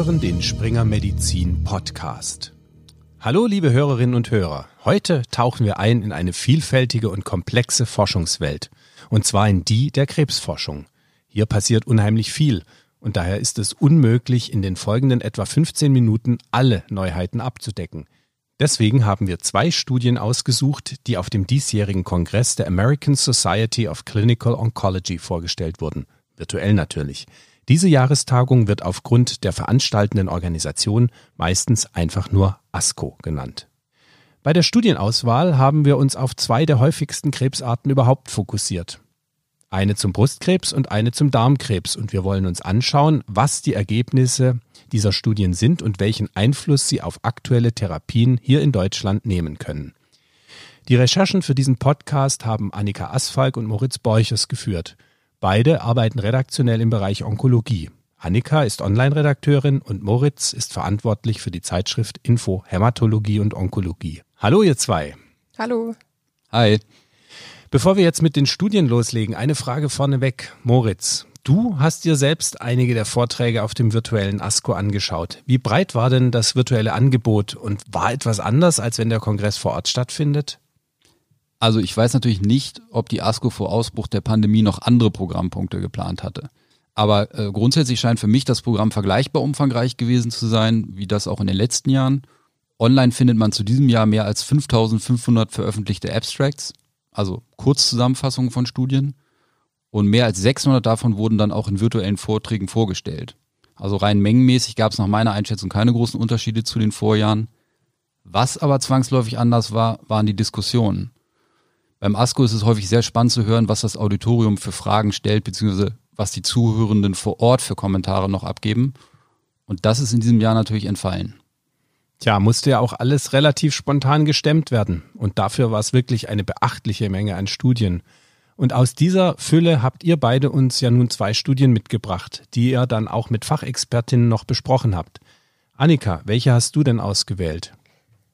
hören den Springer Medizin Podcast. Hallo liebe Hörerinnen und Hörer. Heute tauchen wir ein in eine vielfältige und komplexe Forschungswelt. Und zwar in die der Krebsforschung. Hier passiert unheimlich viel. Und daher ist es unmöglich, in den folgenden etwa 15 Minuten alle Neuheiten abzudecken. Deswegen haben wir zwei Studien ausgesucht, die auf dem diesjährigen Kongress der American Society of Clinical Oncology vorgestellt wurden. Virtuell natürlich. Diese Jahrestagung wird aufgrund der veranstaltenden Organisation meistens einfach nur ASCO genannt. Bei der Studienauswahl haben wir uns auf zwei der häufigsten Krebsarten überhaupt fokussiert. Eine zum Brustkrebs und eine zum Darmkrebs und wir wollen uns anschauen, was die Ergebnisse dieser Studien sind und welchen Einfluss sie auf aktuelle Therapien hier in Deutschland nehmen können. Die Recherchen für diesen Podcast haben Annika Asfalk und Moritz Borchers geführt. Beide arbeiten redaktionell im Bereich Onkologie. Annika ist Online-Redakteurin und Moritz ist verantwortlich für die Zeitschrift Info Hämatologie und Onkologie. Hallo ihr zwei. Hallo. Hi. Bevor wir jetzt mit den Studien loslegen, eine Frage vorneweg. Moritz, du hast dir selbst einige der Vorträge auf dem virtuellen ASCO angeschaut. Wie breit war denn das virtuelle Angebot und war etwas anders, als wenn der Kongress vor Ort stattfindet? Also ich weiß natürlich nicht, ob die ASCO vor Ausbruch der Pandemie noch andere Programmpunkte geplant hatte. Aber äh, grundsätzlich scheint für mich das Programm vergleichbar umfangreich gewesen zu sein, wie das auch in den letzten Jahren. Online findet man zu diesem Jahr mehr als 5500 veröffentlichte Abstracts, also Kurzzusammenfassungen von Studien. Und mehr als 600 davon wurden dann auch in virtuellen Vorträgen vorgestellt. Also rein mengenmäßig gab es nach meiner Einschätzung keine großen Unterschiede zu den Vorjahren. Was aber zwangsläufig anders war, waren die Diskussionen. Beim ASCO ist es häufig sehr spannend zu hören, was das Auditorium für Fragen stellt, beziehungsweise was die Zuhörenden vor Ort für Kommentare noch abgeben. Und das ist in diesem Jahr natürlich entfallen. Tja, musste ja auch alles relativ spontan gestemmt werden. Und dafür war es wirklich eine beachtliche Menge an Studien. Und aus dieser Fülle habt ihr beide uns ja nun zwei Studien mitgebracht, die ihr dann auch mit Fachexpertinnen noch besprochen habt. Annika, welche hast du denn ausgewählt?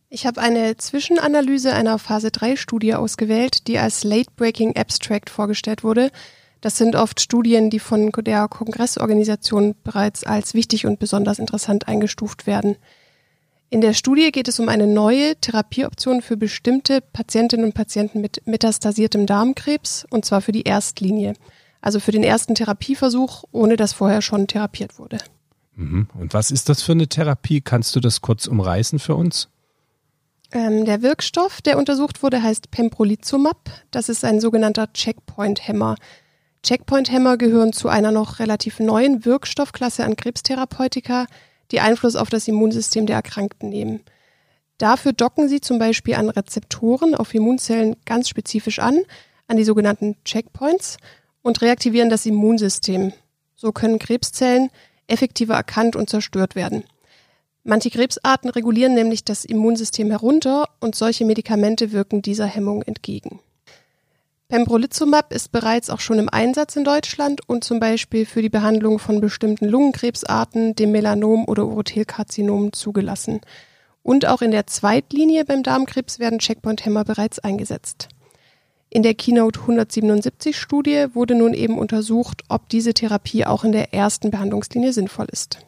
Ich habe eine Zwischenanalyse einer Phase 3 Studie ausgewählt, die als Late Breaking Abstract vorgestellt wurde. Das sind oft Studien, die von der Kongressorganisation bereits als wichtig und besonders interessant eingestuft werden. In der Studie geht es um eine neue Therapieoption für bestimmte Patientinnen und Patienten mit metastasiertem Darmkrebs, und zwar für die Erstlinie, also für den ersten Therapieversuch, ohne dass vorher schon therapiert wurde. Mhm. Und was ist das für eine Therapie? Kannst du das kurz umreißen für uns? Ähm, der Wirkstoff, der untersucht wurde, heißt Pembrolizumab. Das ist ein sogenannter Checkpoint-Hämmer. Checkpoint-Hämmer gehören zu einer noch relativ neuen Wirkstoffklasse an Krebstherapeutika, die Einfluss auf das Immunsystem der Erkrankten nehmen. Dafür docken sie zum Beispiel an Rezeptoren auf Immunzellen ganz spezifisch an, an die sogenannten Checkpoints und reaktivieren das Immunsystem. So können Krebszellen effektiver erkannt und zerstört werden. Manche Krebsarten regulieren nämlich das Immunsystem herunter und solche Medikamente wirken dieser Hemmung entgegen. Pembrolizumab ist bereits auch schon im Einsatz in Deutschland und zum Beispiel für die Behandlung von bestimmten Lungenkrebsarten, dem Melanom oder Urothelkarzinom zugelassen. Und auch in der Zweitlinie beim Darmkrebs werden Checkpoint-Hämmer bereits eingesetzt. In der Keynote 177 Studie wurde nun eben untersucht, ob diese Therapie auch in der ersten Behandlungslinie sinnvoll ist.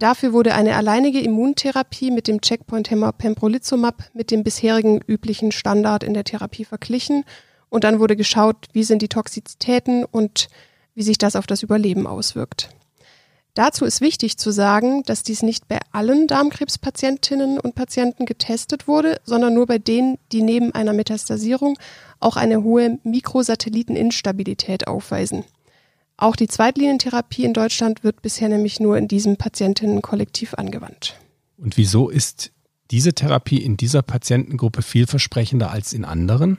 Dafür wurde eine alleinige Immuntherapie mit dem Checkpoint-Hämmer Pembrolizumab mit dem bisherigen üblichen Standard in der Therapie verglichen und dann wurde geschaut, wie sind die Toxizitäten und wie sich das auf das Überleben auswirkt. Dazu ist wichtig zu sagen, dass dies nicht bei allen Darmkrebspatientinnen und Patienten getestet wurde, sondern nur bei denen, die neben einer Metastasierung auch eine hohe Mikrosatelliteninstabilität aufweisen. Auch die Zweitlinientherapie in Deutschland wird bisher nämlich nur in diesem Patientinnenkollektiv angewandt. Und wieso ist diese Therapie in dieser Patientengruppe vielversprechender als in anderen?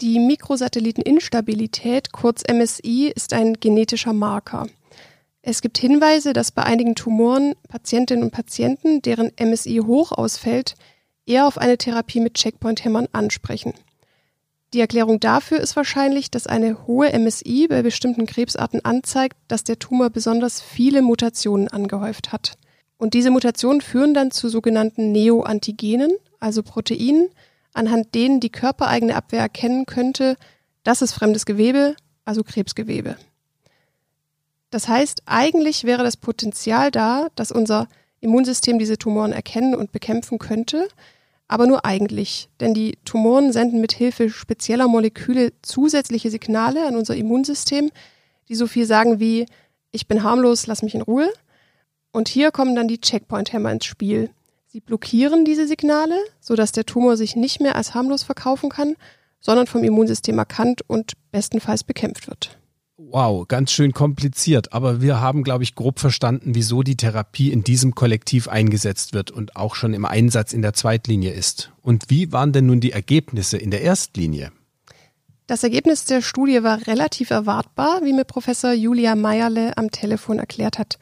Die Mikrosatelliteninstabilität, kurz MSI, ist ein genetischer Marker. Es gibt Hinweise, dass bei einigen Tumoren Patientinnen und Patienten, deren MSI hoch ausfällt, eher auf eine Therapie mit Checkpoint-Hämmern ansprechen. Die Erklärung dafür ist wahrscheinlich, dass eine hohe MSI bei bestimmten Krebsarten anzeigt, dass der Tumor besonders viele Mutationen angehäuft hat. Und diese Mutationen führen dann zu sogenannten Neoantigenen, also Proteinen, anhand denen die körpereigene Abwehr erkennen könnte, das ist fremdes Gewebe, also Krebsgewebe. Das heißt, eigentlich wäre das Potenzial da, dass unser Immunsystem diese Tumoren erkennen und bekämpfen könnte, aber nur eigentlich, denn die Tumoren senden mit Hilfe spezieller Moleküle zusätzliche Signale an unser Immunsystem, die so viel sagen wie ich bin harmlos, lass mich in Ruhe. Und hier kommen dann die Checkpoint-Hämmer ins Spiel. Sie blockieren diese Signale, sodass der Tumor sich nicht mehr als harmlos verkaufen kann, sondern vom Immunsystem erkannt und bestenfalls bekämpft wird. Wow, ganz schön kompliziert, aber wir haben, glaube ich, grob verstanden, wieso die Therapie in diesem Kollektiv eingesetzt wird und auch schon im Einsatz in der Zweitlinie ist. Und wie waren denn nun die Ergebnisse in der Erstlinie? Das Ergebnis der Studie war relativ erwartbar, wie mir Professor Julia Meierle am Telefon erklärt hat.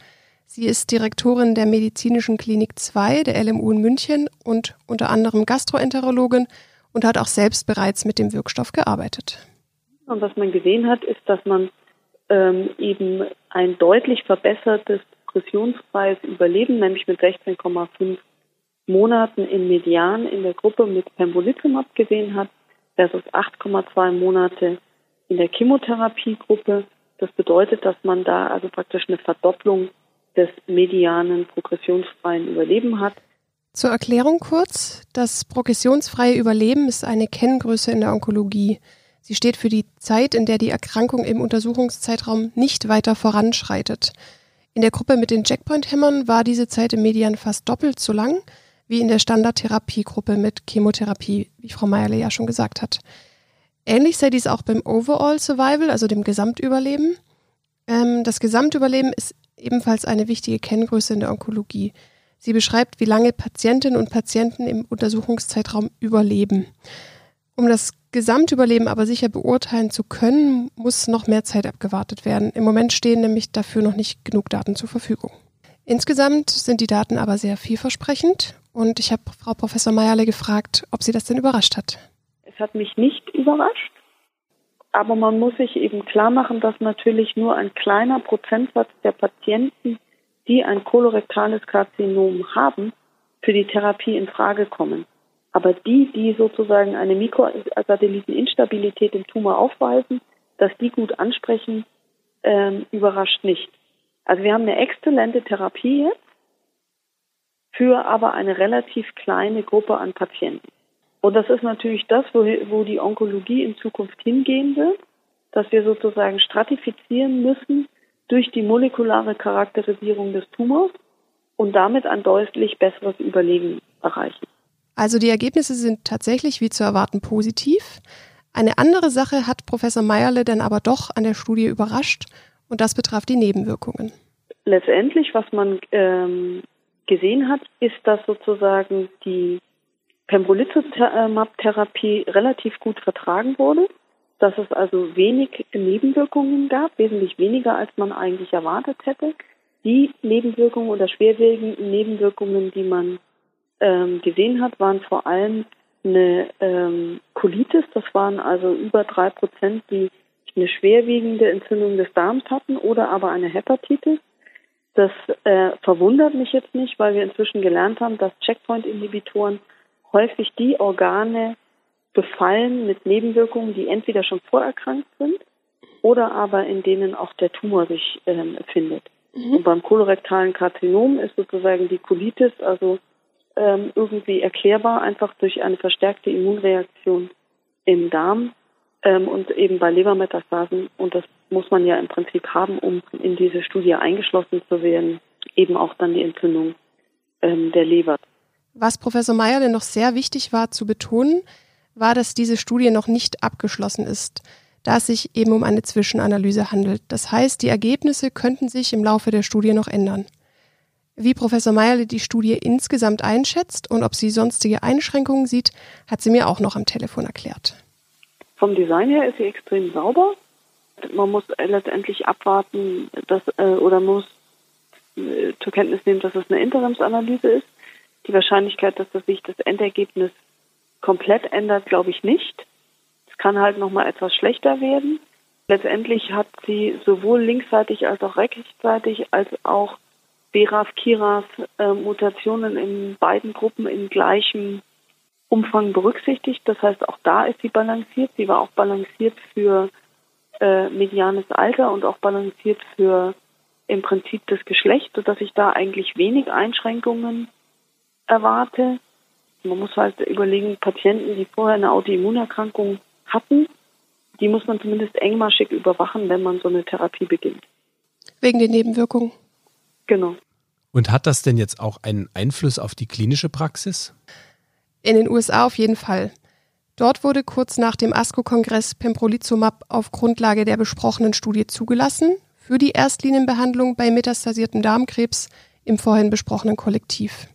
Sie ist Direktorin der Medizinischen Klinik 2 der LMU in München und unter anderem Gastroenterologin und hat auch selbst bereits mit dem Wirkstoff gearbeitet. Und was man gesehen hat, ist, dass man ähm, eben ein deutlich verbessertes progressionsfreies Überleben, nämlich mit 16,5 Monaten im Median in der Gruppe mit Pembrolizumab gesehen hat, versus 8,2 Monate in der Chemotherapiegruppe. Das bedeutet, dass man da also praktisch eine Verdopplung des medianen progressionsfreien Überleben hat. Zur Erklärung kurz, das progressionsfreie Überleben ist eine Kenngröße in der Onkologie. Sie steht für die Zeit, in der die Erkrankung im Untersuchungszeitraum nicht weiter voranschreitet. In der Gruppe mit den Checkpoint-Hämmern war diese Zeit im Median fast doppelt so lang wie in der Standardtherapiegruppe mit Chemotherapie, wie Frau Meierle ja schon gesagt hat. Ähnlich sei dies auch beim Overall Survival, also dem Gesamtüberleben. Ähm, das Gesamtüberleben ist ebenfalls eine wichtige Kenngröße in der Onkologie. Sie beschreibt, wie lange Patientinnen und Patienten im Untersuchungszeitraum überleben. Um das Gesamtüberleben aber sicher beurteilen zu können, muss noch mehr Zeit abgewartet werden. Im Moment stehen nämlich dafür noch nicht genug Daten zur Verfügung. Insgesamt sind die Daten aber sehr vielversprechend und ich habe Frau Professor Meierle gefragt, ob sie das denn überrascht hat. Es hat mich nicht überrascht, aber man muss sich eben klar machen, dass natürlich nur ein kleiner Prozentsatz der Patienten, die ein kolorektales Karzinom haben, für die Therapie in Frage kommen. Aber die, die sozusagen eine Mikrosatelliteninstabilität im Tumor aufweisen, dass die gut ansprechen, ähm, überrascht nicht. Also wir haben eine exzellente Therapie jetzt für aber eine relativ kleine Gruppe an Patienten. Und das ist natürlich das, wo, wo die Onkologie in Zukunft hingehen wird, dass wir sozusagen stratifizieren müssen durch die molekulare Charakterisierung des Tumors und damit ein deutlich besseres Überleben erreichen. Also die Ergebnisse sind tatsächlich wie zu erwarten positiv. Eine andere Sache hat Professor Meierle dann aber doch an der Studie überrascht und das betraf die Nebenwirkungen. Letztendlich, was man ähm, gesehen hat, ist, dass sozusagen die Pembrolizumab-Therapie relativ gut vertragen wurde, dass es also wenig Nebenwirkungen gab, wesentlich weniger als man eigentlich erwartet hätte. Die Nebenwirkungen oder schwerwiegenden Nebenwirkungen, die man ähm, gesehen hat, waren vor allem eine ähm, Colitis. Das waren also über drei Prozent, die eine schwerwiegende Entzündung des Darms hatten oder aber eine Hepatitis. Das äh, verwundert mich jetzt nicht, weil wir inzwischen gelernt haben, dass Checkpoint-Inhibitoren häufig die Organe befallen mit Nebenwirkungen, die entweder schon vorerkrankt sind oder aber in denen auch der Tumor sich ähm, findet. Mhm. Und beim kolorektalen Karzinom ist sozusagen die Colitis, also ähm, irgendwie erklärbar, einfach durch eine verstärkte Immunreaktion im Darm ähm, und eben bei Lebermetastasen. Und das muss man ja im Prinzip haben, um in diese Studie eingeschlossen zu werden, eben auch dann die Entzündung ähm, der Leber. Was Professor Meyer denn noch sehr wichtig war zu betonen, war, dass diese Studie noch nicht abgeschlossen ist, da es sich eben um eine Zwischenanalyse handelt. Das heißt, die Ergebnisse könnten sich im Laufe der Studie noch ändern. Wie Professor Meierle die Studie insgesamt einschätzt und ob sie sonstige Einschränkungen sieht, hat sie mir auch noch am Telefon erklärt. Vom Design her ist sie extrem sauber. Man muss letztendlich abwarten, dass, äh, oder muss äh, zur Kenntnis nehmen, dass es eine Interimsanalyse ist. Die Wahrscheinlichkeit, dass das sich das Endergebnis komplett ändert, glaube ich nicht. Es kann halt nochmal etwas schlechter werden. Letztendlich hat sie sowohl linksseitig als auch rechtsseitig als auch BRAF, KIRAF äh, in beiden Gruppen in gleichem Umfang berücksichtigt. Das heißt, auch da ist sie balanciert. Sie war auch balanciert für äh, medianes Alter und auch balanciert für im Prinzip das Geschlecht, sodass ich da eigentlich wenig Einschränkungen erwarte. Man muss halt überlegen, Patienten, die vorher eine Autoimmunerkrankung hatten, die muss man zumindest engmaschig überwachen, wenn man so eine Therapie beginnt. Wegen den Nebenwirkungen. Genau. Und hat das denn jetzt auch einen Einfluss auf die klinische Praxis? In den USA auf jeden Fall. Dort wurde kurz nach dem ASCO-Kongress Pembrolizumab auf Grundlage der besprochenen Studie zugelassen für die Erstlinienbehandlung bei metastasiertem Darmkrebs im vorhin besprochenen Kollektiv.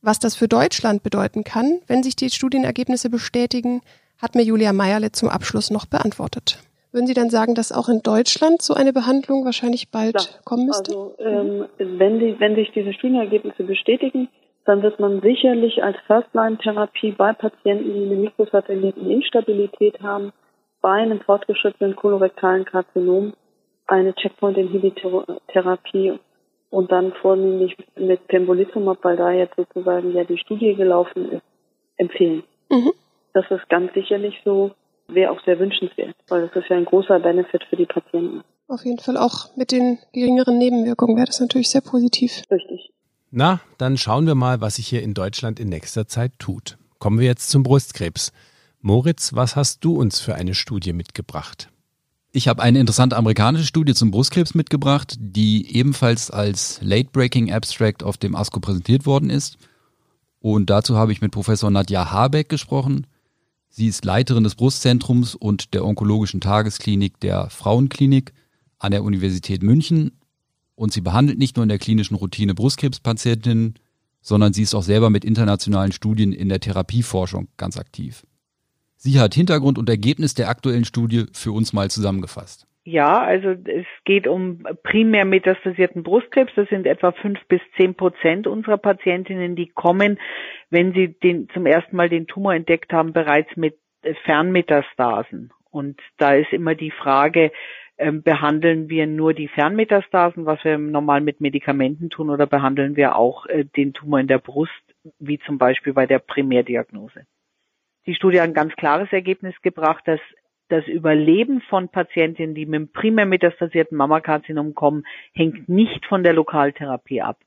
Was das für Deutschland bedeuten kann, wenn sich die Studienergebnisse bestätigen, hat mir Julia Meierle zum Abschluss noch beantwortet. Würden Sie dann sagen, dass auch in Deutschland so eine Behandlung wahrscheinlich bald Ja, kommen müsste? Also ähm, wenn, die, wenn sich diese Studienergebnisse bestätigen, dann wird man sicherlich als First-Line-Therapie bei Patienten, die eine mikrosatelliten Instabilität haben, bei einem fortgeschrittenen kolorektalen Karzinom eine Checkpoint-Inhibitor-Therapie und dann vornehmlich mit Pembrolizumab, weil da jetzt sozusagen ja die Studie gelaufen ist, empfehlen. Mhm. Das ist ganz sicherlich so, wäre auch sehr wünschenswert, weil das ist ja ein großer Benefit für die Patienten. Auf jeden Fall auch mit den geringeren Nebenwirkungen wäre das natürlich sehr positiv. Richtig. Na, dann schauen wir mal, was sich hier in Deutschland in nächster Zeit tut. Kommen wir jetzt zum Brustkrebs. Moritz, was hast du uns für eine Studie mitgebracht? Ich habe eine interessante amerikanische Studie zum Brustkrebs mitgebracht, die ebenfalls als Late-Breaking Abstract auf dem ASCO präsentiert worden ist. Und dazu habe ich mit Professor Nadja Habeck gesprochen. Sie ist Leiterin des Brustzentrums und der onkologischen Tagesklinik der Frauenklinik an der Universität München. Und sie behandelt nicht nur in der klinischen Routine Brustkrebspatientinnen, sondern sie ist auch selber mit internationalen Studien in der Therapieforschung ganz aktiv. Sie hat Hintergrund und Ergebnis der aktuellen Studie für uns mal zusammengefasst. Ja, also es geht um primär metastasierten Brustkrebs. Das sind etwa fünf bis zehn Prozent unserer Patientinnen, die kommen, wenn sie den, zum ersten Mal den Tumor entdeckt haben, bereits mit äh, Fernmetastasen. Und da ist immer die Frage, ähm, behandeln wir nur die Fernmetastasen, was wir normal mit Medikamenten tun, oder behandeln wir auch äh, den Tumor in der Brust, wie zum Beispiel bei der Primärdiagnose? Die Studie hat ein ganz klares Ergebnis gebracht, dass das Überleben von Patientinnen, die mit einem primär metastasierten Mammakarzinom kommen, hängt nicht von der Lokaltherapie ab.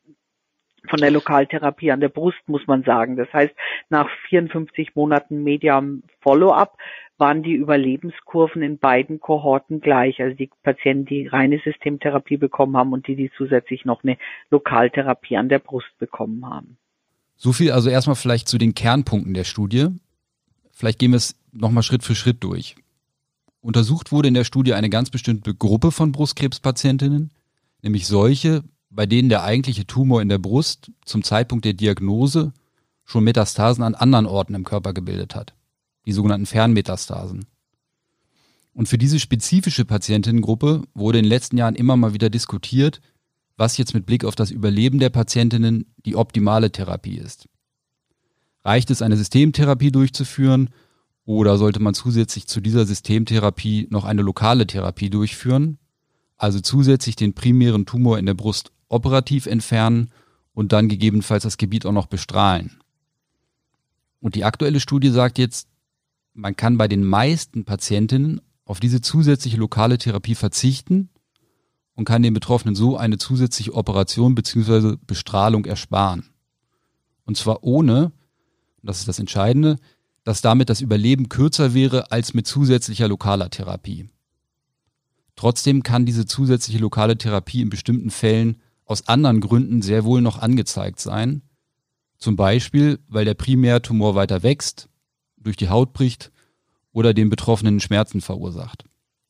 Von der Lokaltherapie an der Brust muss man sagen. Das heißt, nach 54 Monaten Medium Follow-up waren die Überlebenskurven in beiden Kohorten gleich. Also die Patienten, die reine Systemtherapie bekommen haben und die, die zusätzlich noch eine Lokaltherapie an der Brust bekommen haben. So viel also erstmal vielleicht zu den Kernpunkten der Studie. Vielleicht gehen wir es nochmal Schritt für Schritt durch. Untersucht wurde in der Studie eine ganz bestimmte Gruppe von Brustkrebspatientinnen, nämlich solche, bei denen der eigentliche Tumor in der Brust zum Zeitpunkt der Diagnose schon Metastasen an anderen Orten im Körper gebildet hat, die sogenannten Fernmetastasen. Und für diese spezifische Patientinnengruppe wurde in den letzten Jahren immer mal wieder diskutiert, was jetzt mit Blick auf das Überleben der Patientinnen die optimale Therapie ist. Reicht es, eine Systemtherapie durchzuführen oder sollte man zusätzlich zu dieser Systemtherapie noch eine lokale Therapie durchführen, also zusätzlich den primären Tumor in der Brust operativ entfernen und dann gegebenenfalls das Gebiet auch noch bestrahlen? Und die aktuelle Studie sagt jetzt, man kann bei den meisten Patientinnen auf diese zusätzliche lokale Therapie verzichten und kann den Betroffenen so eine zusätzliche Operation bzw. Bestrahlung ersparen. Und zwar ohne, und das ist das Entscheidende, dass damit das Überleben kürzer wäre als mit zusätzlicher lokaler Therapie. Trotzdem kann diese zusätzliche lokale Therapie in bestimmten Fällen aus anderen Gründen sehr wohl noch angezeigt sein. Zum Beispiel, weil der Primärtumor weiter wächst, durch die Haut bricht oder den Betroffenen Schmerzen verursacht.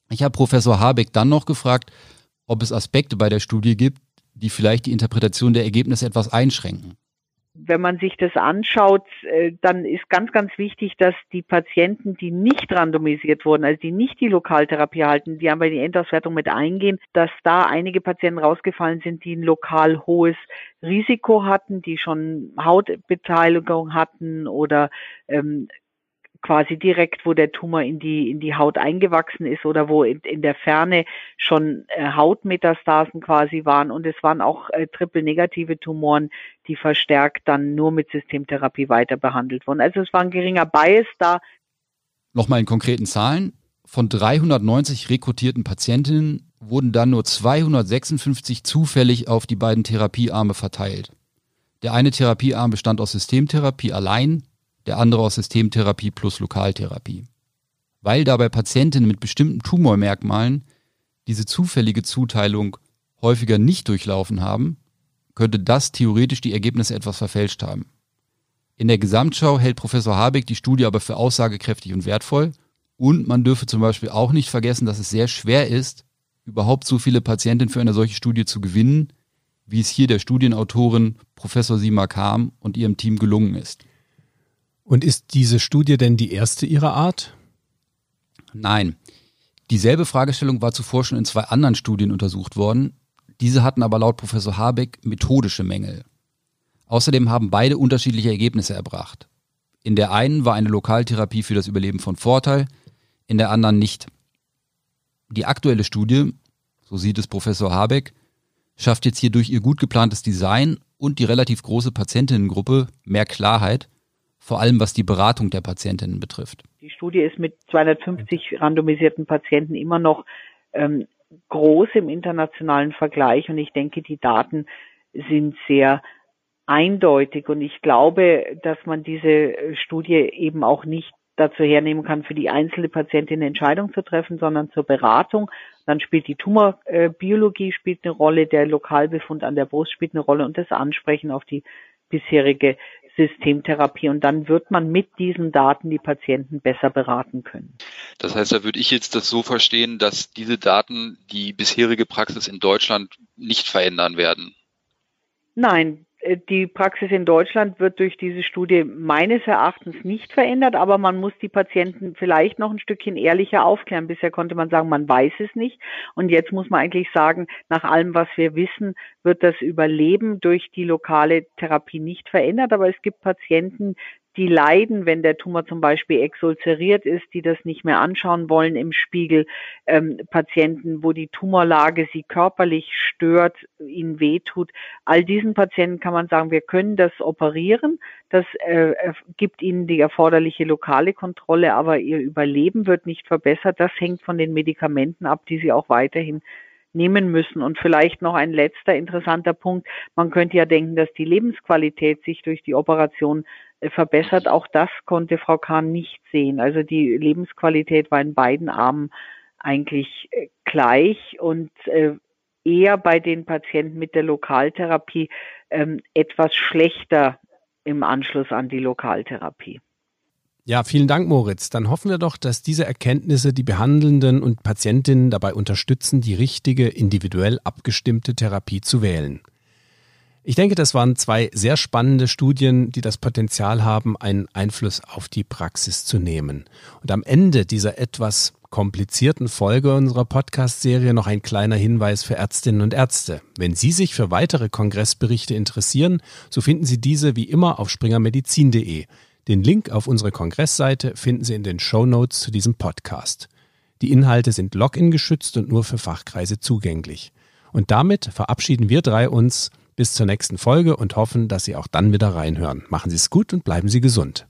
Ich habe Professor Habeck dann noch gefragt, ob es Aspekte bei der Studie gibt, die vielleicht die Interpretation der Ergebnisse etwas einschränken wenn man sich das anschaut, äh, dann ist ganz, ganz wichtig, dass die Patienten, die nicht randomisiert wurden, also die nicht die Lokaltherapie erhalten, die aber in die Endauswertung mit eingehen, dass da einige Patienten rausgefallen sind, die ein lokal hohes Risiko hatten, die schon Hautbeteiligung hatten oder ähm, quasi direkt, wo der Tumor in die, in die Haut eingewachsen ist oder wo in, in der Ferne schon äh, Hautmetastasen quasi waren. Und es waren auch äh, triple-negative Tumoren, die verstärkt dann nur mit Systemtherapie weiter behandelt wurden. Also es war ein geringer Bias da. Nochmal in konkreten Zahlen. Von 390 rekrutierten Patientinnen wurden dann nur 256 zufällig auf die beiden Therapiearme verteilt. Der eine Therapiearm bestand aus Systemtherapie allein, der andere aus Systemtherapie plus Lokaltherapie. Weil dabei Patientinnen mit bestimmten Tumormerkmalen diese zufällige Zuteilung häufiger nicht durchlaufen haben, könnte das theoretisch die Ergebnisse etwas verfälscht haben. In der Gesamtschau hält Professor Habeck die Studie aber für aussagekräftig und wertvoll. Und man dürfe zum Beispiel auch nicht vergessen, dass es sehr schwer ist, überhaupt so viele Patientinnen für eine solche Studie zu gewinnen, wie es hier der Studienautorin Professor Sima Kam und ihrem Team gelungen ist. Und ist diese Studie denn die erste ihrer Art? Nein. Dieselbe Fragestellung war zuvor schon in zwei anderen Studien untersucht worden. Diese hatten aber laut Professor Habeck methodische Mängel. Außerdem haben beide unterschiedliche Ergebnisse erbracht. In der einen war eine Lokaltherapie für das Überleben von Vorteil, in der anderen nicht. Die aktuelle Studie, so sieht es Professor Habeck, schafft jetzt hier durch ihr gut geplantes Design und die relativ große Patientinnengruppe mehr Klarheit, vor allem was die Beratung der Patientinnen betrifft. Die Studie ist mit 250 randomisierten Patienten immer noch ähm, groß im internationalen Vergleich und ich denke, die Daten sind sehr eindeutig und ich glaube, dass man diese Studie eben auch nicht dazu hernehmen kann, für die einzelne Patientin eine Entscheidung zu treffen, sondern zur Beratung. Dann spielt die Tumorbiologie spielt eine Rolle, der Lokalbefund an der Brust spielt eine Rolle und das Ansprechen auf die bisherige Systemtherapie. Und dann wird man mit diesen Daten die Patienten besser beraten können. Das heißt, da würde ich jetzt das so verstehen, dass diese Daten die bisherige Praxis in Deutschland nicht verändern werden. Nein, die Praxis in Deutschland wird durch diese Studie meines Erachtens nicht verändert, aber man muss die Patienten vielleicht noch ein Stückchen ehrlicher aufklären. Bisher konnte man sagen, man weiß es nicht. Und jetzt muss man eigentlich sagen, nach allem, was wir wissen, wird das Überleben durch die lokale Therapie nicht verändert. Aber es gibt Patienten, die leiden, wenn der Tumor zum Beispiel exulzeriert ist, die das nicht mehr anschauen wollen im Spiegel, ähm, Patienten, wo die Tumorlage sie körperlich stört, ihnen wehtut. All diesen Patienten kann man sagen, wir können das operieren. Das äh, gibt ihnen die erforderliche lokale Kontrolle, aber ihr Überleben wird nicht verbessert. Das hängt von den Medikamenten ab, die sie auch weiterhin nehmen müssen. Und vielleicht noch ein letzter interessanter Punkt. Man könnte ja denken, dass die Lebensqualität sich durch die Operation verbessert. Auch das konnte Frau Kahn nicht sehen. Also die Lebensqualität war in beiden Armen eigentlich äh, gleich und äh, eher bei den Patienten mit der Lokaltherapie ähm, etwas schlechter im Anschluss an die Lokaltherapie. Ja, vielen Dank, Moritz. Dann hoffen wir doch, dass diese Erkenntnisse die Behandelnden und Patientinnen dabei unterstützen, die richtige, individuell abgestimmte Therapie zu wählen. Ich denke, das waren zwei sehr spannende Studien, die das Potenzial haben, einen Einfluss auf die Praxis zu nehmen. Und am Ende dieser etwas komplizierten Folge unserer Podcast-Serie noch ein kleiner Hinweis für Ärztinnen und Ärzte. Wenn Sie sich für weitere Kongressberichte interessieren, so finden Sie diese wie immer auf springermedizin.de. Den Link auf unsere Kongressseite finden Sie in den Show Notes zu diesem Podcast. Die Inhalte sind Login geschützt und nur für Fachkreise zugänglich. Und damit verabschieden wir drei uns bis zur nächsten Folge und hoffen, dass Sie auch dann wieder reinhören. Machen Sie es gut und bleiben Sie gesund.